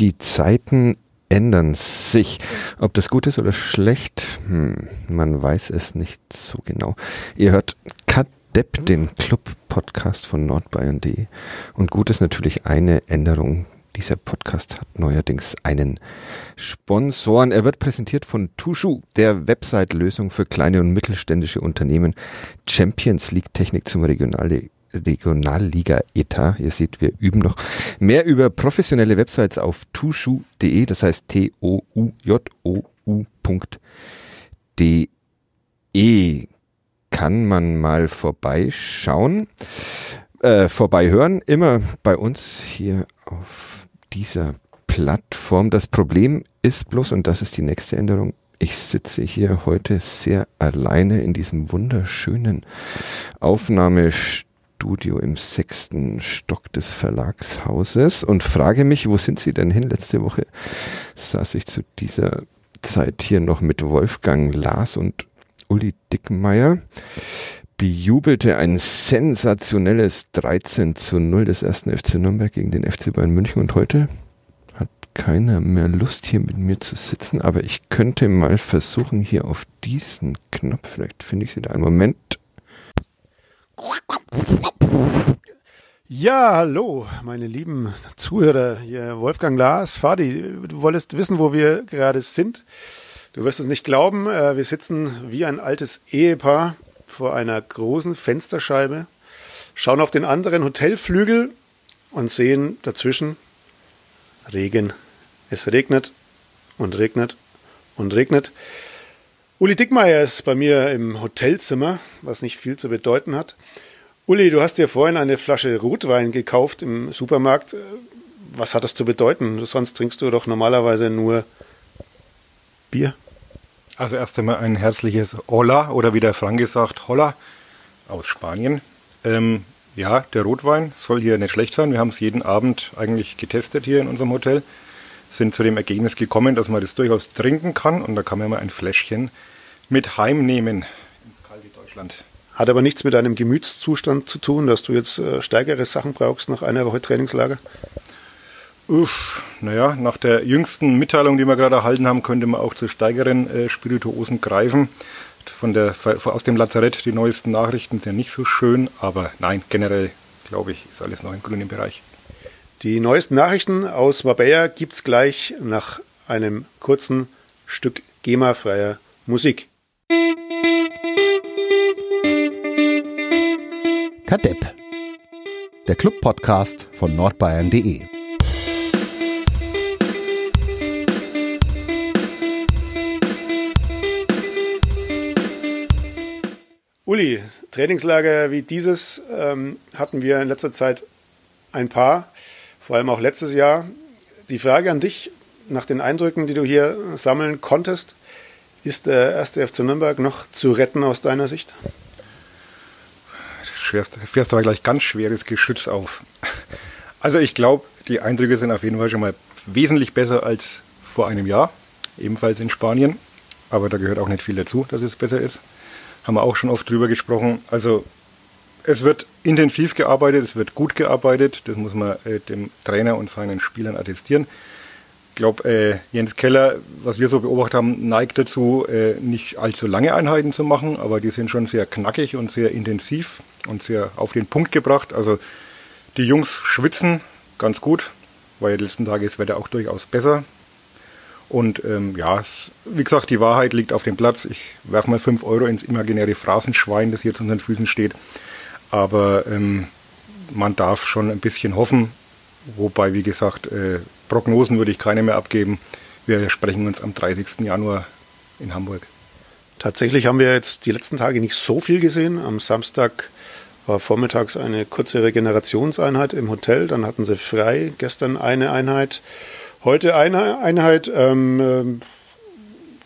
Die Zeiten ändern sich. Ob das gut ist oder schlecht, hm, man weiß es nicht so genau. Ihr hört Kadepp, den Club-Podcast von nordbayern.de. Und gut ist natürlich eine Änderung. Dieser Podcast hat neuerdings einen Sponsoren. Er wird präsentiert von Tushu, der Website-Lösung für kleine und mittelständische Unternehmen. Champions League Technik zum Regionalliga Regionalliga-Etat. Ihr seht, wir üben noch. Mehr über professionelle Websites auf tushu.de, das heißt T-O-U-J-O-U.de. Kann man mal vorbeischauen, äh, vorbeihören. Immer bei uns hier auf dieser Plattform. Das Problem ist bloß, und das ist die nächste Änderung, ich sitze hier heute sehr alleine in diesem wunderschönen Aufnahmestudio Studio im sechsten Stock des Verlagshauses. Und frage mich, wo sind Sie denn hin? Letzte Woche saß ich zu dieser Zeit hier noch mit Wolfgang Lars und Uli Dickmeier. Bejubelte ein sensationelles 13 zu 0 des ersten FC Nürnberg gegen den FC Bayern München. Und heute hat keiner mehr Lust hier mit mir zu sitzen, aber ich könnte mal versuchen hier auf diesen Knopf, vielleicht finde ich sie da. Einen Moment. Ja, hallo, meine lieben Zuhörer. Hier Wolfgang Lars, Fadi, du wolltest wissen, wo wir gerade sind. Du wirst es nicht glauben, äh, wir sitzen wie ein altes Ehepaar vor einer großen Fensterscheibe, schauen auf den anderen Hotelflügel und sehen dazwischen Regen. Es regnet und regnet und regnet. Uli Dickmeier ist bei mir im Hotelzimmer, was nicht viel zu bedeuten hat. Uli, du hast dir vorhin eine Flasche Rotwein gekauft im Supermarkt. Was hat das zu bedeuten? Sonst trinkst du doch normalerweise nur Bier. Also erst einmal ein herzliches Hola oder wie der Franke sagt, Hola aus Spanien. Ähm, ja, der Rotwein soll hier nicht schlecht sein. Wir haben es jeden Abend eigentlich getestet hier in unserem Hotel. Sind zu dem Ergebnis gekommen, dass man das durchaus trinken kann und da kann man mal ein Fläschchen mit heimnehmen ins kalte Deutschland. Hat aber nichts mit deinem Gemütszustand zu tun, dass du jetzt äh, stärkere Sachen brauchst nach einer Woche Trainingslager? Uff, naja, nach der jüngsten Mitteilung, die wir gerade erhalten haben, könnte man auch zu steigeren äh, Spirituosen greifen. Von der, aus dem Lazarett die neuesten Nachrichten sind ja nicht so schön, aber nein, generell glaube ich, ist alles noch im grünen Bereich. Die neuesten Nachrichten aus Marbella gibt es gleich nach einem kurzen Stück GEMA-freier Musik. Kadepp, der Club-Podcast von nordbayern.de. Uli, Trainingslager wie dieses ähm, hatten wir in letzter Zeit ein paar, vor allem auch letztes Jahr. Die Frage an dich, nach den Eindrücken, die du hier sammeln konntest, ist der erste FC Nürnberg noch zu retten aus deiner Sicht? fährst, fährst aber gleich ganz schweres Geschütz auf. Also ich glaube, die Eindrücke sind auf jeden Fall schon mal wesentlich besser als vor einem Jahr, ebenfalls in Spanien. Aber da gehört auch nicht viel dazu, dass es besser ist. Haben wir auch schon oft drüber gesprochen. Also es wird intensiv gearbeitet, es wird gut gearbeitet. Das muss man äh, dem Trainer und seinen Spielern attestieren. Ich glaube, äh, Jens Keller, was wir so beobachtet haben, neigt dazu, äh, nicht allzu lange Einheiten zu machen, aber die sind schon sehr knackig und sehr intensiv und sehr auf den Punkt gebracht. Also die Jungs schwitzen ganz gut, weil die letzten Tage ist Wetter auch durchaus besser. Und ähm, ja, wie gesagt, die Wahrheit liegt auf dem Platz. Ich werfe mal 5 Euro ins imaginäre Phrasenschwein, das hier zu unseren Füßen steht. Aber ähm, man darf schon ein bisschen hoffen. Wobei, wie gesagt, äh, Prognosen würde ich keine mehr abgeben. Wir sprechen uns am 30. Januar in Hamburg. Tatsächlich haben wir jetzt die letzten Tage nicht so viel gesehen. Am Samstag war vormittags eine kurze Regenerationseinheit im Hotel, dann hatten sie frei, gestern eine Einheit, heute eine Einheit. Ähm,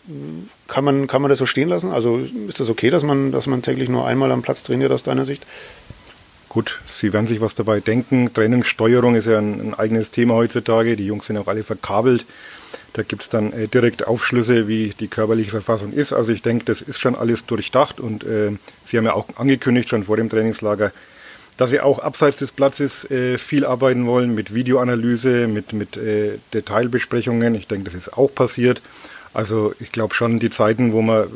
ähm, kann, man, kann man das so stehen lassen? Also ist das okay, dass man, dass man täglich nur einmal am Platz trainiert aus deiner Sicht? Gut, Sie werden sich was dabei denken. Trainingssteuerung ist ja ein, ein eigenes Thema heutzutage. Die Jungs sind auch alle verkabelt. Da gibt es dann äh, direkt Aufschlüsse, wie die körperliche Verfassung ist. Also ich denke, das ist schon alles durchdacht und äh, Sie haben ja auch angekündigt, schon vor dem Trainingslager, dass sie auch abseits des Platzes äh, viel arbeiten wollen mit Videoanalyse, mit, mit äh, Detailbesprechungen. Ich denke, das ist auch passiert. Also ich glaube schon, die Zeiten, wo man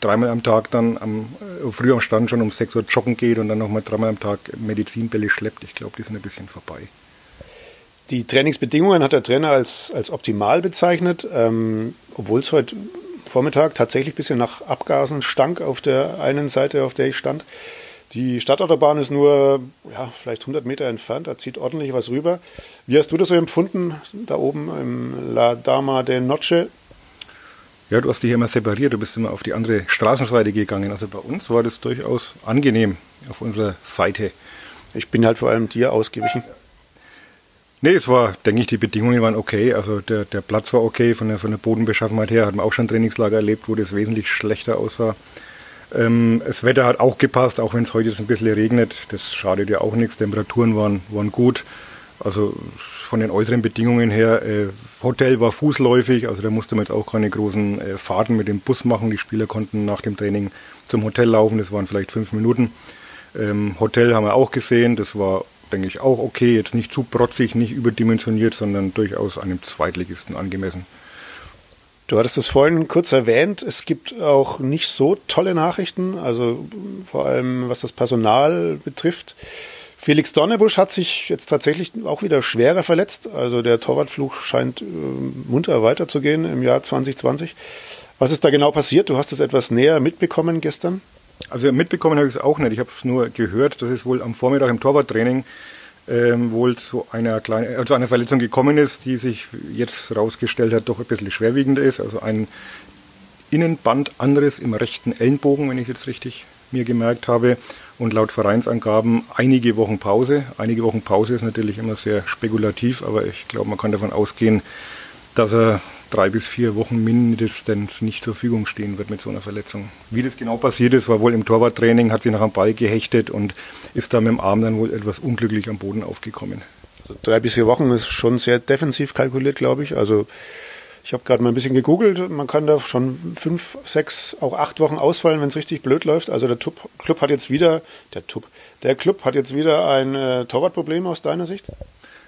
dreimal am Tag dann am, äh, früh am Stand schon um 6 Uhr joggen geht und dann nochmal dreimal am Tag Medizinbälle schleppt, ich glaube, die sind ein bisschen vorbei. Die Trainingsbedingungen hat der Trainer als, als optimal bezeichnet, ähm, obwohl es heute Vormittag tatsächlich ein bisschen nach Abgasen stank auf der einen Seite, auf der ich stand. Die Stadtautobahn ist nur ja, vielleicht 100 Meter entfernt, da zieht ordentlich was rüber. Wie hast du das so empfunden, da oben im La Dama de Noche? Ja, du hast dich immer separiert, du bist immer auf die andere Straßenseite gegangen. Also bei uns war das durchaus angenehm auf unserer Seite. Ich bin halt vor allem dir ausgewichen. Nee, es war, denke ich, die Bedingungen waren okay. Also der, der Platz war okay von der, von der Bodenbeschaffenheit her. Hat man auch schon Trainingslager erlebt, wo das wesentlich schlechter aussah. Ähm, das Wetter hat auch gepasst, auch wenn es heute ein bisschen regnet. Das schadet ja auch nichts. Temperaturen waren, waren gut. Also von den äußeren Bedingungen her, äh, Hotel war fußläufig, also da musste man jetzt auch keine großen äh, Fahrten mit dem Bus machen. Die Spieler konnten nach dem Training zum Hotel laufen, das waren vielleicht fünf Minuten. Ähm, Hotel haben wir auch gesehen, das war, denke ich, auch okay, jetzt nicht zu protzig, nicht überdimensioniert, sondern durchaus einem Zweitligisten angemessen. Du hattest es vorhin kurz erwähnt, es gibt auch nicht so tolle Nachrichten, also vor allem was das Personal betrifft. Felix Donnebusch hat sich jetzt tatsächlich auch wieder schwerer verletzt. Also der Torwartfluch scheint äh, munter weiterzugehen im Jahr 2020. Was ist da genau passiert? Du hast es etwas näher mitbekommen gestern? Also mitbekommen habe ich es auch nicht. Ich habe es nur gehört, dass es wohl am Vormittag im Torwarttraining ähm, wohl zu einer kleinen, also einer Verletzung gekommen ist, die sich jetzt herausgestellt hat, doch ein bisschen schwerwiegend ist. Also ein Innenbandanriss im rechten Ellenbogen, wenn ich es jetzt richtig mir gemerkt habe und laut Vereinsangaben einige Wochen Pause. Einige Wochen Pause ist natürlich immer sehr spekulativ, aber ich glaube, man kann davon ausgehen, dass er drei bis vier Wochen mindestens nicht zur Verfügung stehen wird mit so einer Verletzung. Wie das genau passiert ist, war wohl im Torwarttraining, hat sich nach einem Ball gehechtet und ist da mit dem Arm dann wohl etwas unglücklich am Boden aufgekommen. Also drei bis vier Wochen ist schon sehr defensiv kalkuliert, glaube ich. Also ich habe gerade mal ein bisschen gegoogelt. Man kann da schon fünf, sechs, auch acht Wochen ausfallen, wenn es richtig blöd läuft. Also der Tub, Club hat jetzt wieder, der Tub, der Club hat jetzt wieder ein äh, Torwartproblem aus deiner Sicht?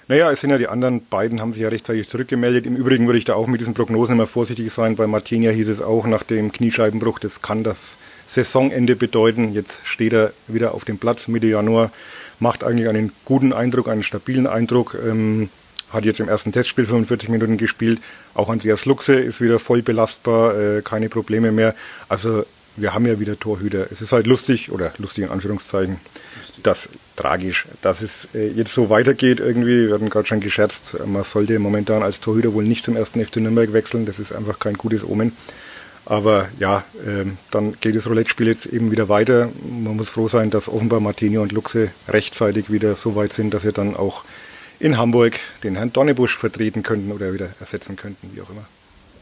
Naja, es sind ja die anderen beiden, haben sich ja rechtzeitig zurückgemeldet. Im Übrigen würde ich da auch mit diesen Prognosen immer vorsichtig sein. Bei Martinia hieß es auch nach dem Kniescheibenbruch, das kann das Saisonende bedeuten. Jetzt steht er wieder auf dem Platz Mitte Januar, macht eigentlich einen guten Eindruck, einen stabilen Eindruck. Ähm, hat jetzt im ersten Testspiel 45 Minuten gespielt. Auch Andreas Luxe ist wieder voll belastbar, äh, keine Probleme mehr. Also wir haben ja wieder Torhüter. Es ist halt lustig, oder lustig in Anführungszeichen, das tragisch, dass es äh, jetzt so weitergeht irgendwie. Wir hatten gerade schon gescherzt, man sollte momentan als Torhüter wohl nicht zum ersten FC Nürnberg wechseln. Das ist einfach kein gutes Omen. Aber ja, äh, dann geht das Roulette-Spiel jetzt eben wieder weiter. Man muss froh sein, dass offenbar Martini und Luxe rechtzeitig wieder so weit sind, dass sie dann auch in Hamburg den Herrn Donnebusch vertreten könnten oder wieder ersetzen könnten, wie auch immer.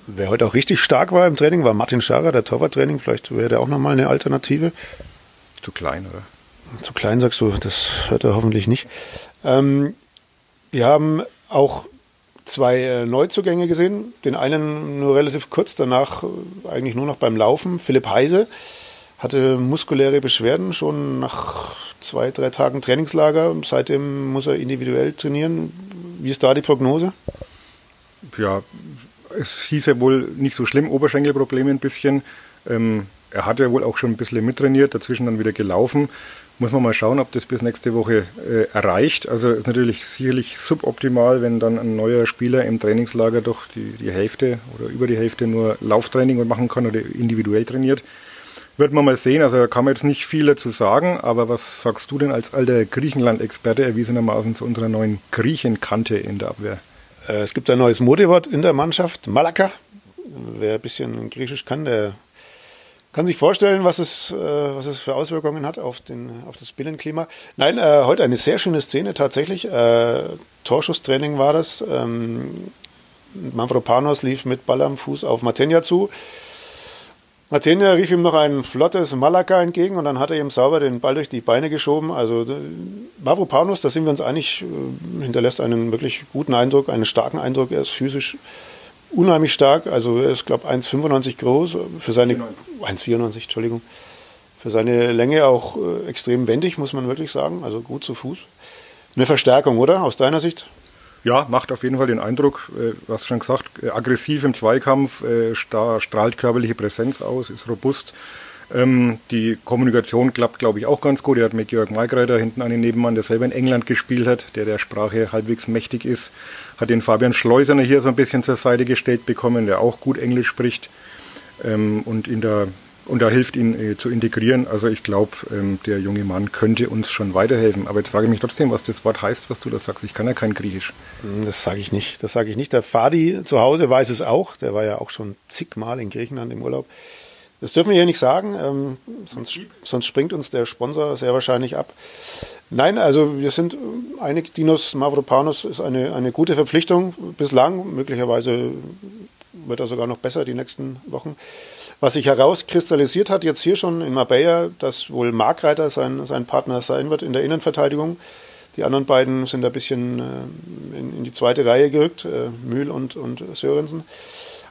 Wer heute auch richtig stark war im Training, war Martin Scharer, der Torwarttraining. Vielleicht wäre der auch nochmal eine Alternative. Zu klein, oder? Zu klein sagst du, das hört er hoffentlich nicht. Ähm, wir haben auch zwei äh, Neuzugänge gesehen. Den einen nur relativ kurz, danach äh, eigentlich nur noch beim Laufen. Philipp Heise hatte muskuläre Beschwerden schon nach zwei, drei Tagen Trainingslager. Seitdem muss er individuell trainieren. Wie ist da die Prognose? Ja, es hieß ja wohl nicht so schlimm, Oberschenkelprobleme ein bisschen. Ähm, er hat ja wohl auch schon ein bisschen mittrainiert, dazwischen dann wieder gelaufen. Muss man mal schauen, ob das bis nächste Woche äh, erreicht. Also ist natürlich sicherlich suboptimal, wenn dann ein neuer Spieler im Trainingslager doch die, die Hälfte oder über die Hälfte nur Lauftraining machen kann oder individuell trainiert. Wird man mal sehen, also da kann man jetzt nicht viel dazu sagen, aber was sagst du denn als alter Griechenland-Experte erwiesenermaßen zu unserer neuen Griechenkante in der Abwehr? Äh, es gibt ein neues Modewort in der Mannschaft, Malaka. Wer ein bisschen Griechisch kann, der kann sich vorstellen, was es, äh, was es für Auswirkungen hat auf, den, auf das Binnenklima. Nein, äh, heute eine sehr schöne Szene tatsächlich. Äh, Torschusstraining war das. Ähm, Mavropanos lief mit Ball am Fuß auf Matenja zu. Martinia rief ihm noch ein flottes Malaka entgegen und dann hat er ihm sauber den Ball durch die Beine geschoben. Also Mavropanos, da sind wir uns einig, äh, hinterlässt einen wirklich guten Eindruck, einen starken Eindruck. Er ist physisch unheimlich stark. Also er ist, glaube ich, 1,95 groß für seine 1,94, Entschuldigung. für seine Länge auch äh, extrem wendig, muss man wirklich sagen. Also gut zu Fuß. Eine Verstärkung, oder? Aus deiner Sicht? Ja, macht auf jeden Fall den Eindruck, äh, hast schon gesagt, äh, aggressiv im Zweikampf, äh, strahlt körperliche Präsenz aus, ist robust. Ähm, die Kommunikation klappt, glaube ich, auch ganz gut. Er hat mit Georg Maigreiter hinten einen Nebenmann, der selber in England gespielt hat, der der Sprache halbwegs mächtig ist. Hat den Fabian Schleusener hier so ein bisschen zur Seite gestellt bekommen, der auch gut Englisch spricht ähm, und ihn da und da hilft ihn äh, zu integrieren. Also ich glaube, ähm, der junge Mann könnte uns schon weiterhelfen. Aber jetzt frage ich mich trotzdem, was das Wort heißt, was du da sagst. Ich kann ja kein Griechisch. Hm, das sage ich nicht. Das sage ich nicht. Der Fadi zu Hause weiß es auch. Der war ja auch schon zigmal in Griechenland im Urlaub. Das dürfen wir hier nicht sagen, ähm, sonst, sonst springt uns der Sponsor sehr wahrscheinlich ab. Nein, also wir sind einig, Dinos Mavropanos ist eine, eine gute Verpflichtung bislang. Möglicherweise wird er sogar noch besser die nächsten Wochen. Was sich herauskristallisiert hat, jetzt hier schon in Marbella, dass wohl Markreiter sein, sein Partner sein wird in der Innenverteidigung. Die anderen beiden sind ein bisschen äh, in, in, die zweite Reihe gerückt, äh, Mühl und, und Sörensen.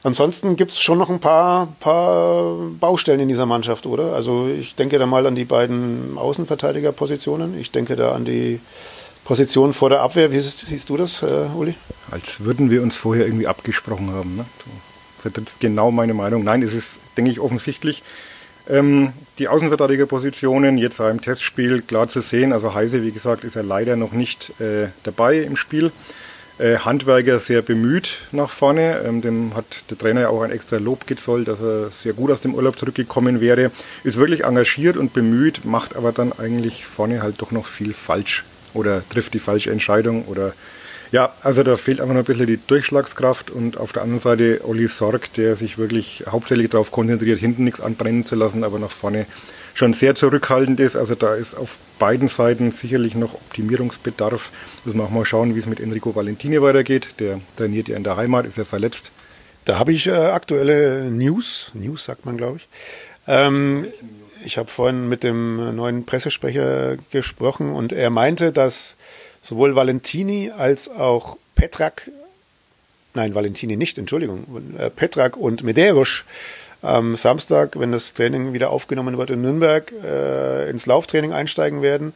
Ansonsten gibt es schon noch ein paar, paar Baustellen in dieser Mannschaft, oder? Also ich denke da mal an die beiden Außenverteidigerpositionen. Ich denke da an die Position vor der Abwehr. Wie siehst, siehst du das, äh, Uli? Als würden wir uns vorher irgendwie abgesprochen haben. Ne? Vertrittst genau meine Meinung. Nein, es ist, denke ich, offensichtlich. Ähm, die Außenverteidigerpositionen jetzt im Testspiel klar zu sehen. Also Heise, wie gesagt, ist er leider noch nicht äh, dabei im Spiel. Äh, Handwerker sehr bemüht nach vorne. Ähm, dem hat der Trainer ja auch ein extra Lob gezollt, dass er sehr gut aus dem Urlaub zurückgekommen wäre. Ist wirklich engagiert und bemüht, macht aber dann eigentlich vorne halt doch noch viel falsch oder trifft die falsche Entscheidung oder ja, also da fehlt einfach noch ein bisschen die Durchschlagskraft und auf der anderen Seite Olli Sorg, der sich wirklich hauptsächlich darauf konzentriert, hinten nichts anbrennen zu lassen, aber nach vorne schon sehr zurückhaltend ist. Also da ist auf beiden Seiten sicherlich noch Optimierungsbedarf. Müssen wir auch mal schauen, wie es mit Enrico Valentini weitergeht. Der trainiert ja in der Heimat, ist ja verletzt. Da habe ich äh, aktuelle News, News sagt man, glaube ich. Ähm, ich habe vorhin mit dem neuen Pressesprecher gesprochen und er meinte, dass sowohl Valentini als auch Petrak, nein, Valentini nicht, Entschuldigung, äh, Petrak und Medeiros am Samstag, wenn das Training wieder aufgenommen wird in Nürnberg, äh, ins Lauftraining einsteigen werden.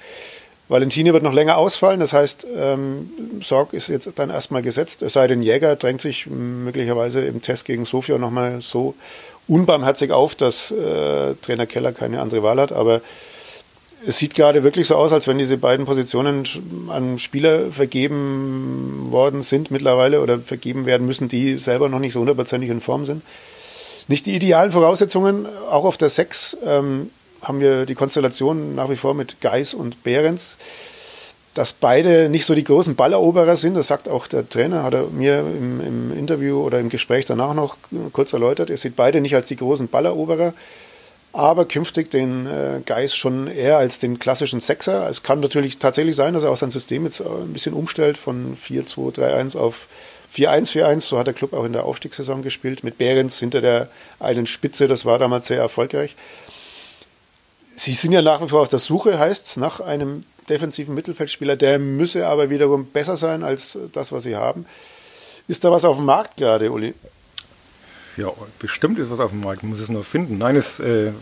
Valentini wird noch länger ausfallen, das heißt, ähm, Sorg ist jetzt dann erstmal gesetzt, es sei denn, Jäger drängt sich möglicherweise im Test gegen Sofia nochmal so unbarmherzig auf, dass äh, Trainer Keller keine andere Wahl hat, aber es sieht gerade wirklich so aus, als wenn diese beiden Positionen an Spieler vergeben worden sind mittlerweile oder vergeben werden müssen, die selber noch nicht so hundertprozentig in Form sind nicht die idealen Voraussetzungen. Auch auf der 6 ähm, haben wir die Konstellation nach wie vor mit Geis und Behrens, dass beide nicht so die großen Balleroberer sind. Das sagt auch der Trainer, hat er mir im, im Interview oder im Gespräch danach noch kurz erläutert. Er sieht beide nicht als die großen Balleroberer, aber künftig den äh, Geis schon eher als den klassischen Sechser. Es kann natürlich tatsächlich sein, dass er auch sein System jetzt ein bisschen umstellt von 4-2-3-1 auf 4-1-4-1, so hat der Club auch in der Aufstiegssaison gespielt, mit Behrens hinter der einen Spitze, das war damals sehr erfolgreich. Sie sind ja nach wie vor auf der Suche, heißt es, nach einem defensiven Mittelfeldspieler, der müsse aber wiederum besser sein als das, was sie haben. Ist da was auf dem Markt gerade, Uli? Ja, bestimmt ist was auf dem Markt, muss es nur finden. Nein, es äh,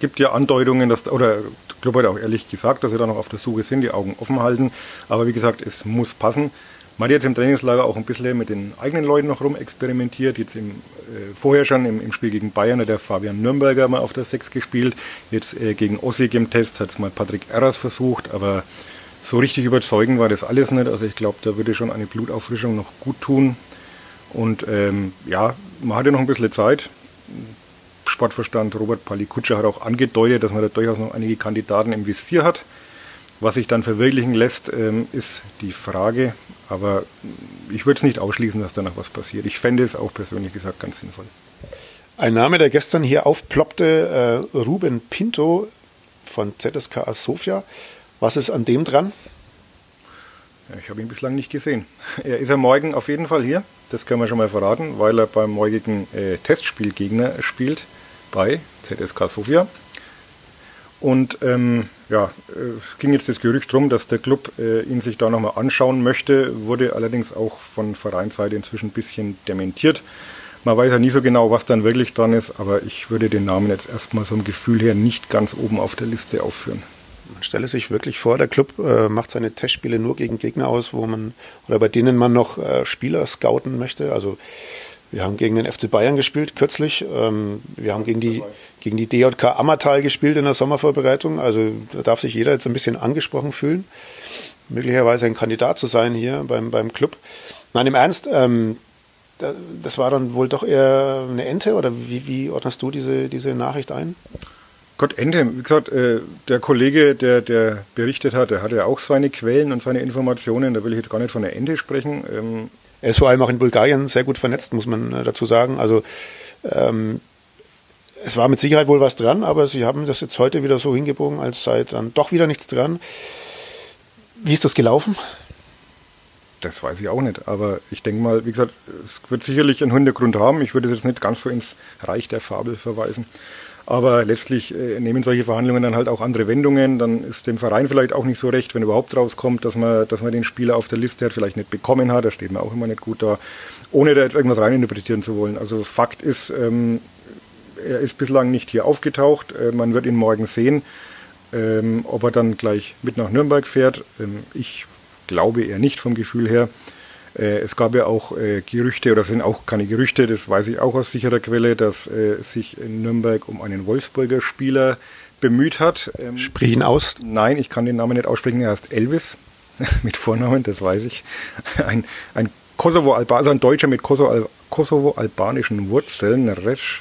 gibt ja Andeutungen, dass, oder der Club hat auch ehrlich gesagt, dass sie da noch auf der Suche sind, die Augen offen halten. Aber wie gesagt, es muss passen. Man hat jetzt im Trainingslager auch ein bisschen mit den eigenen Leuten noch rum experimentiert. Jetzt im, äh, vorher schon im, im, Spiel gegen Bayern hat der Fabian Nürnberger mal auf der 6 gespielt. Jetzt äh, gegen Ossig im Test hat es mal Patrick Erras versucht, aber so richtig überzeugend war das alles nicht. Also ich glaube, da würde schon eine Blutauffrischung noch gut tun. Und ähm, ja, man hatte noch ein bisschen Zeit. Sportverstand Robert Palikutscher hat auch angedeutet, dass man da durchaus noch einige Kandidaten im Visier hat. Was sich dann verwirklichen lässt, ähm, ist die Frage. Aber ich würde es nicht ausschließen, dass da noch was passiert. Ich fände es auch persönlich gesagt ganz sinnvoll. Ein Name, der gestern hier aufploppte, äh, Ruben Pinto von ZSK Sofia. Was ist an dem dran? Ich habe ihn bislang nicht gesehen. Er ist ja morgen auf jeden Fall hier. Das können wir schon mal verraten, weil er beim morgigen äh, Testspielgegner spielt bei ZSK Sofia. Und ähm, ja, es ging jetzt das Gerücht drum, dass der Club äh, ihn sich da nochmal anschauen möchte, wurde allerdings auch von Vereinsseite inzwischen ein bisschen dementiert. Man weiß ja nie so genau, was dann wirklich dran ist, aber ich würde den Namen jetzt erstmal so im Gefühl her nicht ganz oben auf der Liste aufführen. Man stelle sich wirklich vor, der Club äh, macht seine Testspiele nur gegen Gegner aus, wo man oder bei denen man noch äh, Spieler scouten möchte. Also wir haben gegen den FC Bayern gespielt kürzlich. Ähm, wir haben gegen die gegen die DJK Ammertal gespielt in der Sommervorbereitung. Also da darf sich jeder jetzt ein bisschen angesprochen fühlen, möglicherweise ein Kandidat zu sein hier beim beim Club. Nein, im Ernst. Ähm, das war dann wohl doch eher eine Ente oder wie, wie ordnest du diese, diese Nachricht ein? Gott, Ente, wie gesagt, äh, der Kollege, der, der berichtet hat, der hatte ja auch seine Quellen und seine Informationen, da will ich jetzt gar nicht von der Ente sprechen. Ähm, er ist vor allem auch in Bulgarien sehr gut vernetzt, muss man äh, dazu sagen. Also ähm, es war mit Sicherheit wohl was dran, aber sie haben das jetzt heute wieder so hingebogen, als sei dann doch wieder nichts dran. Wie ist das gelaufen? Das weiß ich auch nicht, aber ich denke mal, wie gesagt, es wird sicherlich einen Hintergrund haben. Ich würde es jetzt nicht ganz so ins Reich der Fabel verweisen. Aber letztlich äh, nehmen solche Verhandlungen dann halt auch andere Wendungen. Dann ist dem Verein vielleicht auch nicht so recht, wenn überhaupt rauskommt, dass man, dass man den Spieler auf der Liste hat, vielleicht nicht bekommen hat. Da steht man auch immer nicht gut da, ohne da jetzt irgendwas reininterpretieren zu wollen. Also Fakt ist, ähm, er ist bislang nicht hier aufgetaucht. Äh, man wird ihn morgen sehen. Ähm, ob er dann gleich mit nach Nürnberg fährt, ähm, ich glaube eher nicht vom Gefühl her. Äh, es gab ja auch äh, Gerüchte, oder sind auch keine Gerüchte, das weiß ich auch aus sicherer Quelle, dass äh, sich in Nürnberg um einen Wolfsburger Spieler bemüht hat. Ähm, Sprich ihn aus? Nein, ich kann den Namen nicht aussprechen, er heißt Elvis mit Vornamen, das weiß ich. Ein, ein Kosovo-Albaner, also ein Deutscher mit Kosovo-albanischen Wurzeln.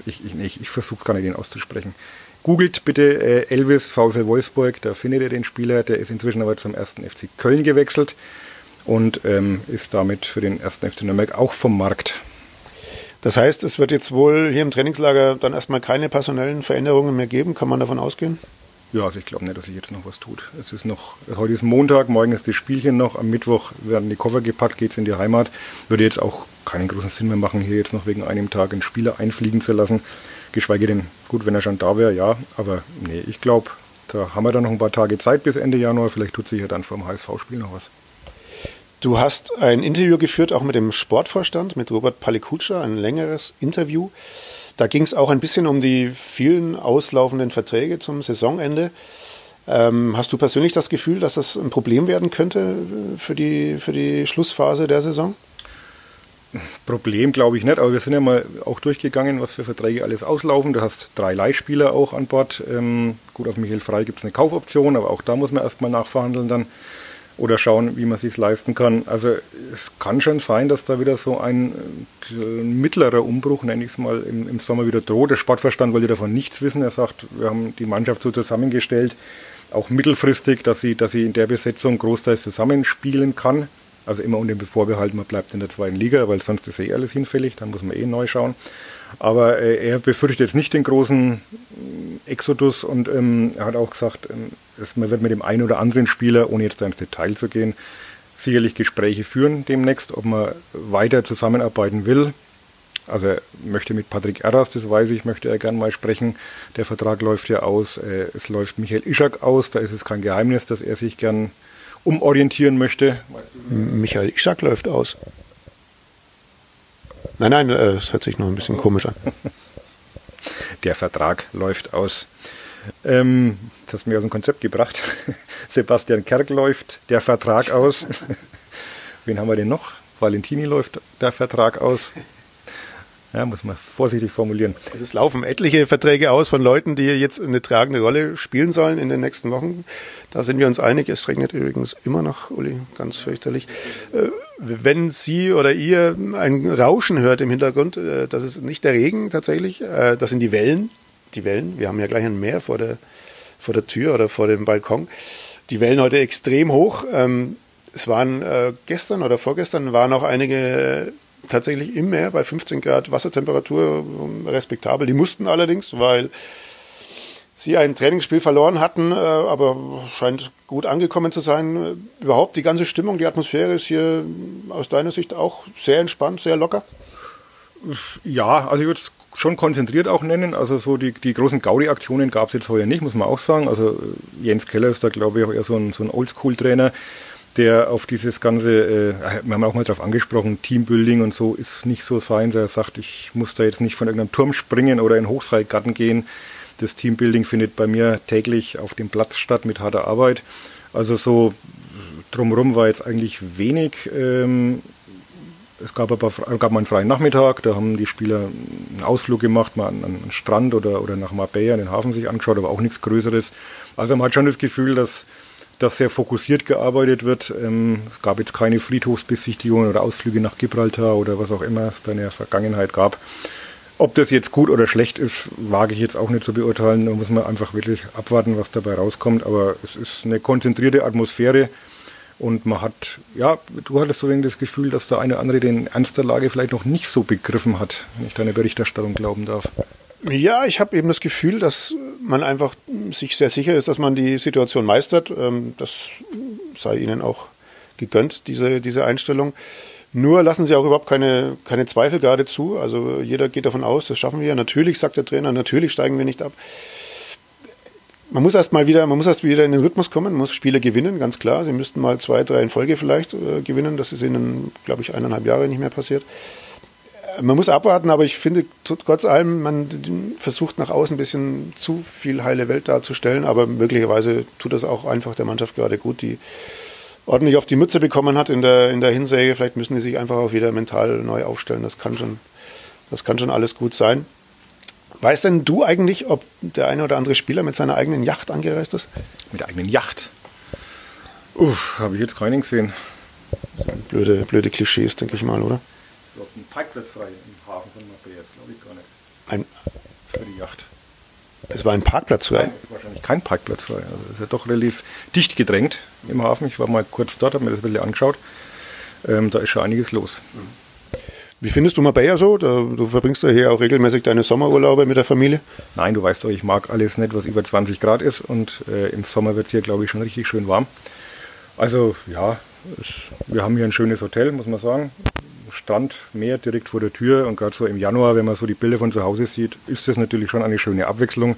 Ich, ich, ich, ich versuche gar nicht, den auszusprechen. Googelt bitte Elvis VfL Wolfsburg, da findet ihr den Spieler. Der ist inzwischen aber zum ersten FC Köln gewechselt und ähm, ist damit für den ersten FC Nürnberg auch vom Markt. Das heißt, es wird jetzt wohl hier im Trainingslager dann erstmal keine personellen Veränderungen mehr geben. Kann man davon ausgehen? Ja, also ich glaube nicht, dass sich jetzt noch was tut. Es ist noch, heute ist Montag, morgen ist das Spielchen noch, am Mittwoch werden die Koffer gepackt, geht es in die Heimat. Würde jetzt auch keinen großen Sinn mehr machen, hier jetzt noch wegen einem Tag einen Spieler einfliegen zu lassen. Geschweige denn, gut, wenn er schon da wäre, ja, aber nee, ich glaube, da haben wir dann noch ein paar Tage Zeit bis Ende Januar. Vielleicht tut sich ja dann vor dem HSV-Spiel noch was. Du hast ein Interview geführt, auch mit dem Sportvorstand, mit Robert Palikutscher, ein längeres Interview. Da ging es auch ein bisschen um die vielen auslaufenden Verträge zum Saisonende. Ähm, hast du persönlich das Gefühl, dass das ein Problem werden könnte für die, für die Schlussphase der Saison? Problem glaube ich nicht, aber wir sind ja mal auch durchgegangen, was für Verträge alles auslaufen. Du hast drei Leihspieler auch an Bord. Ähm, gut, auf Michael Frei gibt es eine Kaufoption, aber auch da muss man erstmal nachverhandeln dann oder schauen, wie man sich leisten kann. Also es kann schon sein, dass da wieder so ein, mittlerer Umbruch, nenne ich es mal, im, im, Sommer wieder droht. Der Sportverstand wollte davon nichts wissen. Er sagt, wir haben die Mannschaft so zusammengestellt, auch mittelfristig, dass sie, dass sie in der Besetzung großteils zusammenspielen kann. Also immer unter dem Vorbehalt, man bleibt in der zweiten Liga, weil sonst ist eh alles hinfällig, dann muss man eh neu schauen. Aber äh, er befürchtet jetzt nicht den großen Exodus und ähm, er hat auch gesagt, ähm, man wird mit dem einen oder anderen Spieler, ohne jetzt ins Detail zu gehen, sicherlich Gespräche führen demnächst, ob man weiter zusammenarbeiten will. Also er möchte mit Patrick Erras, das weiß ich, möchte er gerne mal sprechen. Der Vertrag läuft ja aus. Äh, es läuft Michael Ischak aus. Da ist es kein Geheimnis, dass er sich gern umorientieren möchte. Michael Ischak läuft aus. Nein, nein, äh, es hört sich noch ein bisschen komisch an. Der Vertrag läuft aus. Ähm, das hast du mir aus dem Konzept gebracht. Sebastian Kerk läuft der Vertrag aus. Wen haben wir denn noch? Valentini läuft der Vertrag aus. Ja, muss man vorsichtig formulieren. Es laufen etliche Verträge aus von Leuten, die jetzt eine tragende Rolle spielen sollen in den nächsten Wochen. Da sind wir uns einig. Es regnet übrigens immer noch, Uli, ganz fürchterlich. Äh, wenn Sie oder ihr ein Rauschen hört im Hintergrund, äh, das ist nicht der Regen tatsächlich, äh, das sind die Wellen. Die Wellen. Wir haben ja gleich ein Meer vor der, vor der Tür oder vor dem Balkon. Die Wellen heute extrem hoch. Ähm, es waren gestern oder vorgestern waren auch einige tatsächlich im Meer bei 15 Grad Wassertemperatur respektabel. Die mussten allerdings, weil sie ein Trainingsspiel verloren hatten, äh, aber scheint gut angekommen zu sein. Überhaupt die ganze Stimmung, die Atmosphäre ist hier aus deiner Sicht auch sehr entspannt, sehr locker? Ja, also ich würde es schon konzentriert auch nennen. Also so die, die großen Gaudi-Aktionen gab es jetzt heuer nicht, muss man auch sagen. Also Jens Keller ist da, glaube ich, auch eher so ein, so ein Oldschool-Trainer der auf dieses ganze, äh, wir haben auch mal darauf angesprochen, Teambuilding und so ist nicht so sein. Der sagt, ich muss da jetzt nicht von irgendeinem Turm springen oder in Hochseilgarten gehen. Das Teambuilding findet bei mir täglich auf dem Platz statt mit harter Arbeit. Also so drumherum war jetzt eigentlich wenig. Ähm, es gab aber gab mal einen freien Nachmittag, da haben die Spieler einen Ausflug gemacht, mal an, an den Strand oder, oder nach Marbella, den Hafen sich angeschaut, aber auch nichts Größeres. Also man hat schon das Gefühl, dass, dass sehr fokussiert gearbeitet wird. Ähm, es gab jetzt keine Friedhofsbesichtigungen oder Ausflüge nach Gibraltar oder was auch immer es da in der Vergangenheit gab. Ob das jetzt gut oder schlecht ist, wage ich jetzt auch nicht zu beurteilen. Da muss man einfach wirklich abwarten, was dabei rauskommt. Aber es ist eine konzentrierte Atmosphäre. Und man hat, ja, du hattest so das Gefühl, dass der eine oder andere den Ernst der Lage vielleicht noch nicht so begriffen hat, wenn ich deiner Berichterstattung glauben darf. Ja, ich habe eben das Gefühl, dass man einfach sich sehr sicher ist, dass man die Situation meistert. Ähm, das sei Ihnen auch gegönnt, diese, diese Einstellung. Nur lassen sie auch überhaupt keine, keine Zweifel gerade zu. Also jeder geht davon aus, das schaffen wir. Natürlich sagt der Trainer, natürlich steigen wir nicht ab. Man muss erst mal wieder, man muss erst wieder in den Rhythmus kommen, muss Spiele gewinnen, ganz klar. Sie müssten mal zwei, drei in Folge vielleicht äh, gewinnen. Das ist ihnen, glaube ich, eineinhalb Jahre nicht mehr passiert. Man muss abwarten, aber ich finde, trotz allem, man versucht nach außen ein bisschen zu viel heile Welt darzustellen, aber möglicherweise tut das auch einfach der Mannschaft gerade gut, die ordentlich auf die Mütze bekommen hat in der, in der Hinsäge. Vielleicht müssen die sich einfach auch wieder mental neu aufstellen. Das kann schon, das kann schon alles gut sein. Weißt denn du eigentlich, ob der eine oder andere Spieler mit seiner eigenen Yacht angereist ist? Mit der eigenen Yacht? Uff, habe ich jetzt keinen gesehen. Das sind blöde, blöde Klischees, denke ich mal, oder? Parkplatz frei im Hafen von Marbella, glaube ich gar nicht. Ein, Für die Yacht. Es war ein Parkplatz frei. Nein, wahrscheinlich kein Parkplatz frei. Also es ist ja doch relativ dicht gedrängt im Hafen. Ich war mal kurz dort, habe mir das ein bisschen angeschaut. Ähm, da ist schon einiges los. Wie findest du Marbella so? Du verbringst ja hier auch regelmäßig deine Sommerurlaube mit der Familie. Nein, du weißt doch, ich mag alles nicht, was über 20 Grad ist. Und äh, im Sommer wird es hier, glaube ich, schon richtig schön warm. Also ja, es, wir haben hier ein schönes Hotel, muss man sagen. Strand, Meer direkt vor der Tür und gerade so im Januar, wenn man so die Bilder von zu Hause sieht, ist das natürlich schon eine schöne Abwechslung.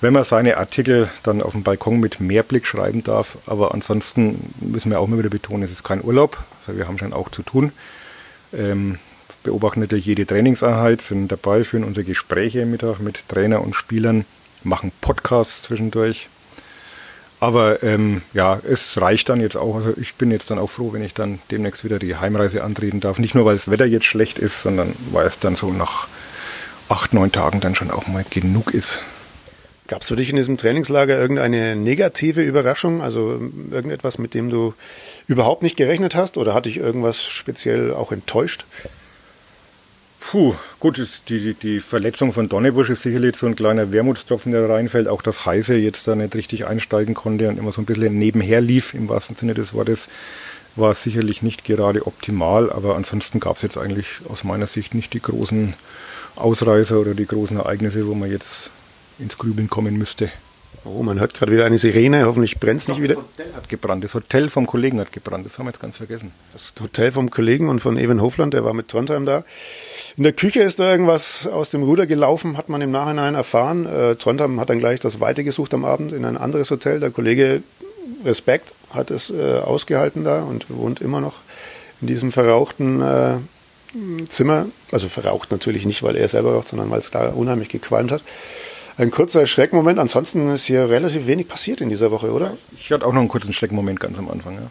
Wenn man seine Artikel dann auf dem Balkon mit Meerblick schreiben darf, aber ansonsten müssen wir auch mal wieder betonen, es ist kein Urlaub, also wir haben schon auch zu tun. Ähm, beobachten natürlich jede Trainingseinheit, sind dabei, führen unsere Gespräche im Mittag mit Trainer und Spielern, machen Podcasts zwischendurch. Aber ähm, ja, es reicht dann jetzt auch. Also ich bin jetzt dann auch froh, wenn ich dann demnächst wieder die Heimreise antreten darf. Nicht nur, weil das Wetter jetzt schlecht ist, sondern weil es dann so nach acht, neun Tagen dann schon auch mal genug ist. Gab es für dich in diesem Trainingslager irgendeine negative Überraschung? Also irgendetwas, mit dem du überhaupt nicht gerechnet hast? Oder hat dich irgendwas speziell auch enttäuscht? Puh, gut, die, die Verletzung von Donnebusch ist sicherlich so ein kleiner Wermutstropfen, der reinfällt. Auch dass Heise jetzt da nicht richtig einsteigen konnte und immer so ein bisschen nebenher lief, im wahrsten Sinne des Wortes, war sicherlich nicht gerade optimal. Aber ansonsten gab es jetzt eigentlich aus meiner Sicht nicht die großen Ausreißer oder die großen Ereignisse, wo man jetzt ins Grübeln kommen müsste. Oh, man hört gerade wieder eine Sirene. Hoffentlich brennt es nicht wieder. Das Hotel hat gebrannt. Das Hotel vom Kollegen hat gebrannt. Das haben wir jetzt ganz vergessen. Das Hotel vom Kollegen und von Evan Hofland, der war mit Trondheim da. In der Küche ist da irgendwas aus dem Ruder gelaufen, hat man im Nachhinein erfahren. Äh, Trondheim hat dann gleich das Weite gesucht am Abend in ein anderes Hotel. Der Kollege Respekt hat es äh, ausgehalten da und wohnt immer noch in diesem verrauchten äh, Zimmer. Also verraucht natürlich nicht, weil er selber raucht, sondern weil es da unheimlich gequalmt hat ein kurzer Schreckmoment. Ansonsten ist hier relativ wenig passiert in dieser Woche, oder? Ich hatte auch noch einen kurzen Schreckmoment ganz am Anfang, ja.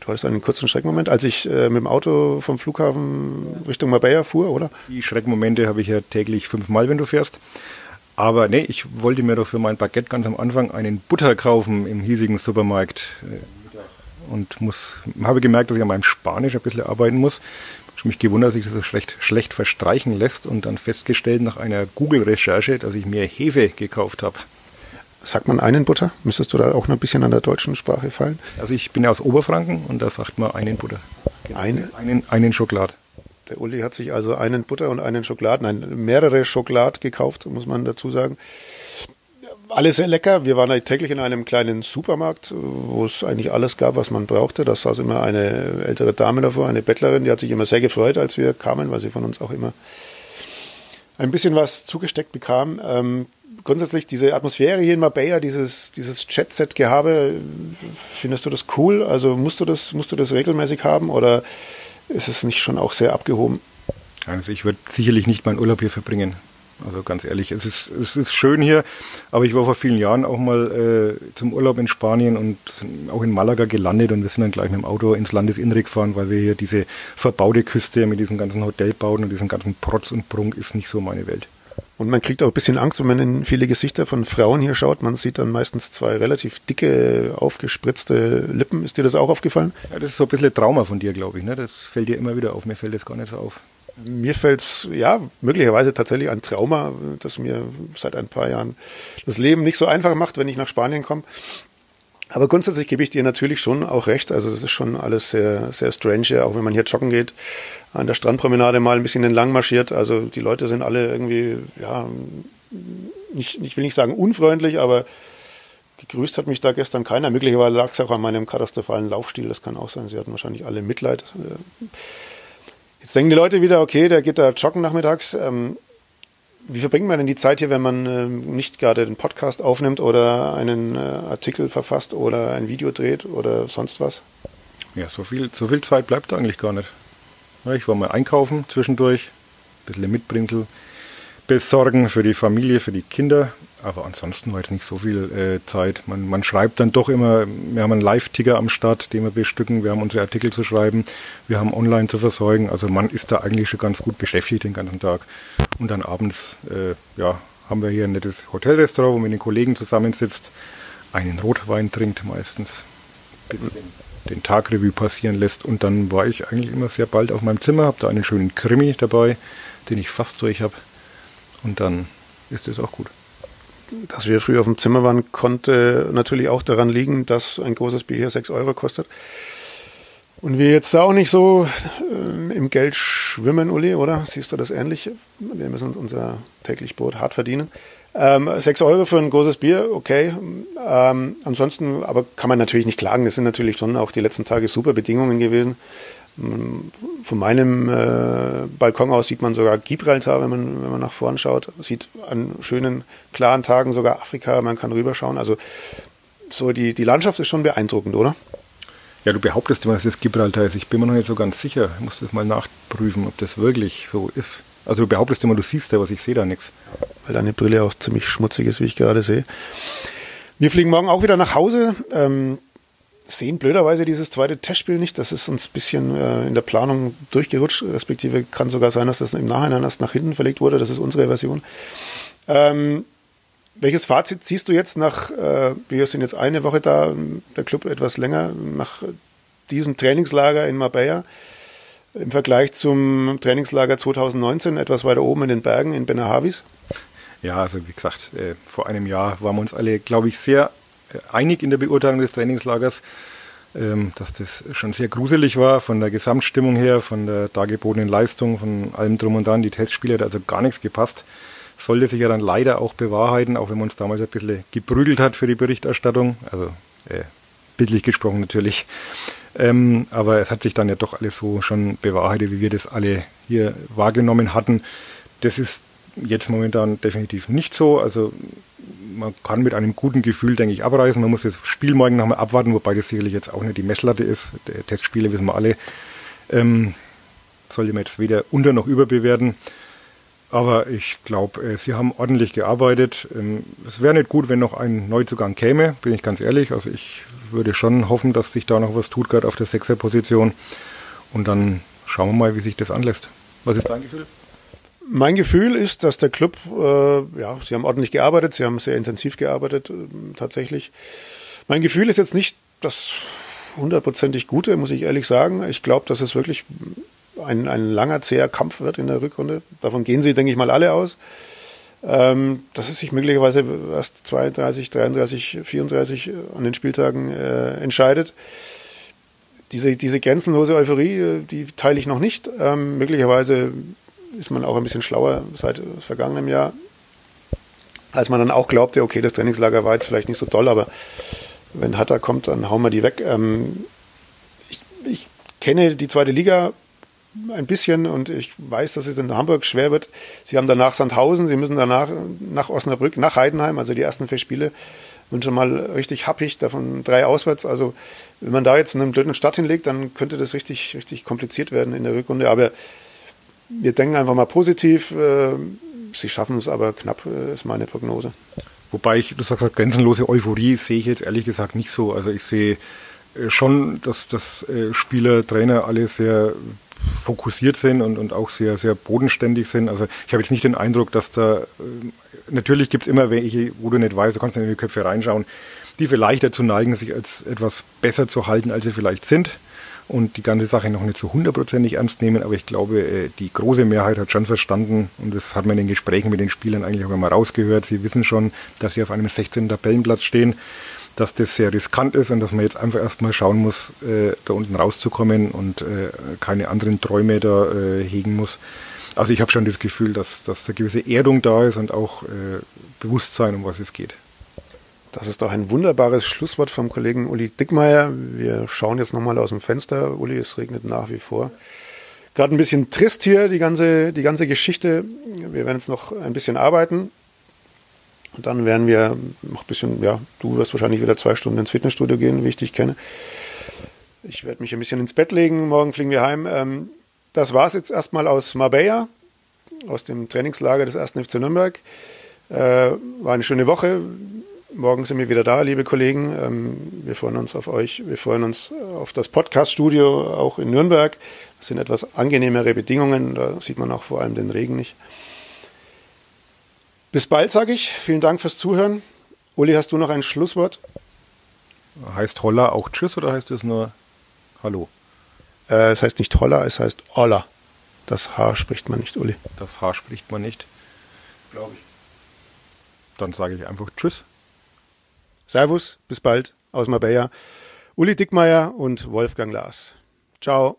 Du hattest einen kurzen Schreckmoment, als ich äh, mit dem Auto vom Flughafen Richtung Marbella fuhr, oder? Die Schreckmomente habe ich ja täglich fünfmal, wenn du fährst. Aber nee, ich wollte mir doch für mein Baguette ganz am Anfang einen Butter kaufen im hiesigen Supermarkt. Äh, und muss, habe gemerkt, dass ich an meinem Spanisch ein bisschen arbeiten muss. Ich mich gewundert, dass sich das so schlecht, schlecht verstreichen lässt und dann festgestellt nach einer Google-Recherche, dass ich mir Hefe gekauft habe. Sagt man einen Butter? Müsstest du da auch noch ein bisschen an der deutschen Sprache fallen? Also ich bin ja aus Oberfranken und da sagt man einen Butter. Eine? Einen, einen Schokolad. Der Uli hat sich also einen Butter und einen Schokolad, nein, mehrere Schokolad gekauft, muss man dazu sagen alles sehr lecker. Wir waren täglich in einem kleinen Supermarkt, wo es eigentlich alles gab, was man brauchte. Da saß immer eine ältere Dame davor, eine Bettlerin, die hat sich immer sehr gefreut, als wir kamen, weil sie von uns auch immer ein bisschen was zugesteckt bekam. Ähm, grundsätzlich diese Atmosphäre hier in Marbella, dieses, dieses Jet-Set-Gehabe, findest du das cool? Also musst du das, musst du das regelmäßig haben oder ist es nicht schon auch sehr abgehoben? Also ich würde sicherlich nicht meinen Urlaub hier verbringen. Also ganz ehrlich, es ist, es ist schön hier, aber ich war vor vielen Jahren auch mal äh, zum Urlaub in Spanien und auch in Malaga gelandet und wir sind dann gleich mit dem Auto ins Landesinnere gefahren, weil wir hier diese verbaute Küste mit diesen ganzen Hotelbauten und diesem ganzen Protz und Prunk ist nicht so meine Welt. Und man kriegt auch ein bisschen Angst, wenn man in viele Gesichter von Frauen hier schaut. Man sieht dann meistens zwei relativ dicke, aufgespritzte Lippen. Ist dir das auch aufgefallen? Ja, das ist so ein bisschen Trauma von dir, glaube ich. Ne? Das fällt dir immer wieder auf. Mir fällt das gar nicht so auf. Mir fällt es, ja, möglicherweise tatsächlich ein Trauma, das mir seit ein paar Jahren das Leben nicht so einfach macht, wenn ich nach Spanien komme. Aber grundsätzlich gebe ich dir natürlich schon auch recht. Also das ist schon alles sehr, sehr strange, auch wenn man hier joggen geht, an der Strandpromenade mal ein bisschen entlang marschiert. Also die Leute sind alle irgendwie, ja, nicht, ich will nicht sagen unfreundlich, aber gegrüßt hat mich da gestern keiner. Möglicherweise lag es auch an meinem katastrophalen Laufstil. Das kann auch sein. Sie hatten wahrscheinlich alle Mitleid. Jetzt denken die Leute wieder, okay, der geht da joggen nachmittags. Ähm, wie verbringt man denn die Zeit hier, wenn man äh, nicht gerade den Podcast aufnimmt oder einen äh, Artikel verfasst oder ein Video dreht oder sonst was? Ja, so viel, so viel Zeit bleibt eigentlich gar nicht. Ja, ich war mal einkaufen zwischendurch, ein bisschen Mitbringsel besorgen für die Familie, für die Kinder. Aber ansonsten war jetzt nicht so viel äh, Zeit. Man, man schreibt dann doch immer, wir haben einen Live-Ticker am Start, den wir bestücken, wir haben unsere Artikel zu schreiben, wir haben online zu versorgen. Also man ist da eigentlich schon ganz gut beschäftigt den ganzen Tag. Und dann abends, äh, ja, haben wir hier ein nettes Hotelrestaurant, wo man mit den Kollegen zusammensitzt, einen Rotwein trinkt meistens, den Tagrevue passieren lässt. Und dann war ich eigentlich immer sehr bald auf meinem Zimmer, habe da einen schönen Krimi dabei, den ich fast durch habe. Und dann ist es auch gut. Dass wir früher auf dem Zimmer waren, konnte natürlich auch daran liegen, dass ein großes Bier hier 6 Euro kostet. Und wir jetzt auch nicht so äh, im Geld schwimmen, Uli, oder? Siehst du das ähnlich? Wir müssen uns unser täglich Brot hart verdienen. Ähm, 6 Euro für ein großes Bier, okay. Ähm, ansonsten, aber kann man natürlich nicht klagen. Das sind natürlich schon auch die letzten Tage super Bedingungen gewesen. Von meinem äh, Balkon aus sieht man sogar Gibraltar, wenn man, wenn man nach vorn schaut. Sieht an schönen, klaren Tagen sogar Afrika, man kann rüberschauen. Also so die, die Landschaft ist schon beeindruckend, oder? Ja, du behauptest immer, dass es Gibraltar ist. Ich bin mir noch nicht so ganz sicher. Ich muss das mal nachprüfen, ob das wirklich so ist. Also du behauptest immer, du siehst da was, ich sehe da nichts. Weil deine Brille auch ziemlich schmutzig ist, wie ich gerade sehe. Wir fliegen morgen auch wieder nach Hause. Ähm, sehen blöderweise dieses zweite Testspiel nicht. Das ist uns ein bisschen äh, in der Planung durchgerutscht, respektive kann sogar sein, dass das im Nachhinein erst nach hinten verlegt wurde. Das ist unsere Version. Ähm, welches Fazit ziehst du jetzt nach, äh, wir sind jetzt eine Woche da, der Club etwas länger, nach diesem Trainingslager in Marbella im Vergleich zum Trainingslager 2019, etwas weiter oben in den Bergen in Benahavis? Ja, also wie gesagt, äh, vor einem Jahr waren wir uns alle, glaube ich, sehr einig in der Beurteilung des Trainingslagers, ähm, dass das schon sehr gruselig war von der Gesamtstimmung her, von der dargebotenen Leistung, von allem drum und dran. Die Testspiele hat also gar nichts gepasst. Sollte sich ja dann leider auch bewahrheiten, auch wenn man uns damals ein bisschen geprügelt hat für die Berichterstattung. Also äh, bildlich gesprochen natürlich. Ähm, aber es hat sich dann ja doch alles so schon bewahrheitet, wie wir das alle hier wahrgenommen hatten. Das ist jetzt momentan definitiv nicht so. Also man kann mit einem guten Gefühl, denke ich, abreisen. Man muss das Spiel morgen nochmal abwarten, wobei das sicherlich jetzt auch nicht die Messlatte ist. Testspiele wissen wir alle. Ähm, sollte man jetzt weder unter noch überbewerten. Aber ich glaube, äh, sie haben ordentlich gearbeitet. Ähm, es wäre nicht gut, wenn noch ein Neuzugang käme, bin ich ganz ehrlich. Also ich würde schon hoffen, dass sich da noch was tut, gerade auf der Sechserposition. Und dann schauen wir mal, wie sich das anlässt. Was ist dein Gefühl? Mein Gefühl ist, dass der Club, äh, ja, sie haben ordentlich gearbeitet, sie haben sehr intensiv gearbeitet, äh, tatsächlich. Mein Gefühl ist jetzt nicht das hundertprozentig Gute, muss ich ehrlich sagen. Ich glaube, dass es wirklich ein, ein langer, zäher Kampf wird in der Rückrunde. Davon gehen sie, denke ich mal, alle aus. Ähm, dass es sich möglicherweise erst 32, 33, 34 an den Spieltagen äh, entscheidet. Diese, diese grenzenlose Euphorie, äh, die teile ich noch nicht. Ähm, möglicherweise ist man auch ein bisschen schlauer seit vergangenem Jahr, als man dann auch glaubte, okay, das Trainingslager war jetzt vielleicht nicht so toll, aber wenn Hatter kommt, dann hauen wir die weg. Ähm, ich, ich kenne die zweite Liga ein bisschen und ich weiß, dass es in Hamburg schwer wird. Sie haben danach Sandhausen, sie müssen danach nach Osnabrück, nach Heidenheim, also die ersten vier Spiele und schon mal richtig happig, davon drei auswärts. Also wenn man da jetzt einen blöden Start hinlegt, dann könnte das richtig, richtig kompliziert werden in der Rückrunde. Aber wir denken einfach mal positiv. Äh, sie schaffen es aber knapp, äh, ist meine Prognose. Wobei ich, du sagst, grenzenlose Euphorie sehe ich jetzt ehrlich gesagt nicht so. Also ich sehe äh, schon, dass, dass Spieler, Trainer alle sehr fokussiert sind und, und auch sehr, sehr bodenständig sind. Also ich habe jetzt nicht den Eindruck, dass da, natürlich gibt es immer welche, wo du nicht weißt, du kannst in die Köpfe reinschauen, die vielleicht dazu neigen, sich als etwas besser zu halten, als sie vielleicht sind und die ganze Sache noch nicht so hundertprozentig ernst nehmen. Aber ich glaube, äh, die große Mehrheit hat schon verstanden und das hat man in den Gesprächen mit den Spielern eigentlich auch immer rausgehört. Sie wissen schon, dass sie auf einem 16. Tabellenplatz stehen, dass das sehr riskant ist und dass man jetzt einfach erstmal schauen muss, äh, da unten rauszukommen und äh, keine anderen Träume da hegen muss. Also ich habe schon das Gefühl, dass, dass eine gewisse Erdung da ist und auch Bewusstsein, um was es geht. Das ist doch ein wunderbares Schlusswort vom Kollegen Uli Dickmeier. Wir schauen jetzt nochmal aus dem Fenster. Uli, es regnet nach wie vor. Gerade ein bisschen trist hier, die ganze, die ganze Geschichte. Wir werden jetzt noch ein bisschen arbeiten. Und dann werden wir noch ein bisschen, ja, du wirst wahrscheinlich wieder zwei Stunden ins Fitnessstudio gehen, wie ich dich kenne. Ich werde mich ein bisschen ins Bett legen. Morgen fliegen wir heim. Ähm, das war es jetzt erstmal aus Marbella, aus dem Trainingslager des 1. FC Nürnberg. Äh, war eine schöne Woche. Morgen sind wir wieder da, liebe Kollegen. Ähm, wir freuen uns auf euch. Wir freuen uns auf das Podcast-Studio auch in Nürnberg. Das sind etwas angenehmere Bedingungen. Da sieht man auch vor allem den Regen nicht. Bis bald, sage ich. Vielen Dank fürs Zuhören. Uli, hast du noch ein Schlusswort? Heißt Holla auch Tschüss oder heißt es nur Hallo? Äh, es heißt nicht Holla, es heißt Olla. Das H spricht man nicht, Uli. Das H spricht man nicht. Glaube ich. Dann sage ich einfach Tschüss. Servus, bis bald aus Marbella. Uli Dickmeier und Wolfgang Lars. Ciao.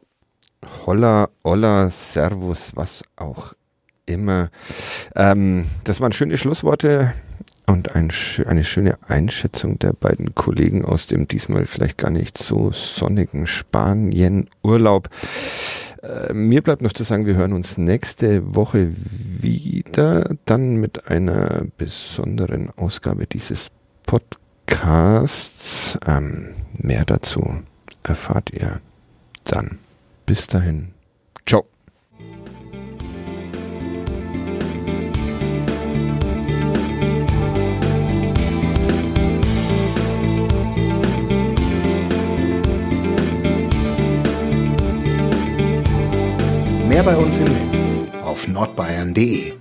Holla, Olla, Servus, was auch immer. Ähm, das waren schöne Schlussworte und ein, eine schöne Einschätzung der beiden Kollegen aus dem diesmal vielleicht gar nicht so sonnigen Spanien-Urlaub. Äh, mir bleibt noch zu sagen, wir hören uns nächste Woche wieder, dann mit einer besonderen Ausgabe dieses Podcasts. Podcasts. Ähm, mehr dazu erfahrt ihr dann. Bis dahin. Ciao. Mehr bei uns im Netz auf nordbayern.de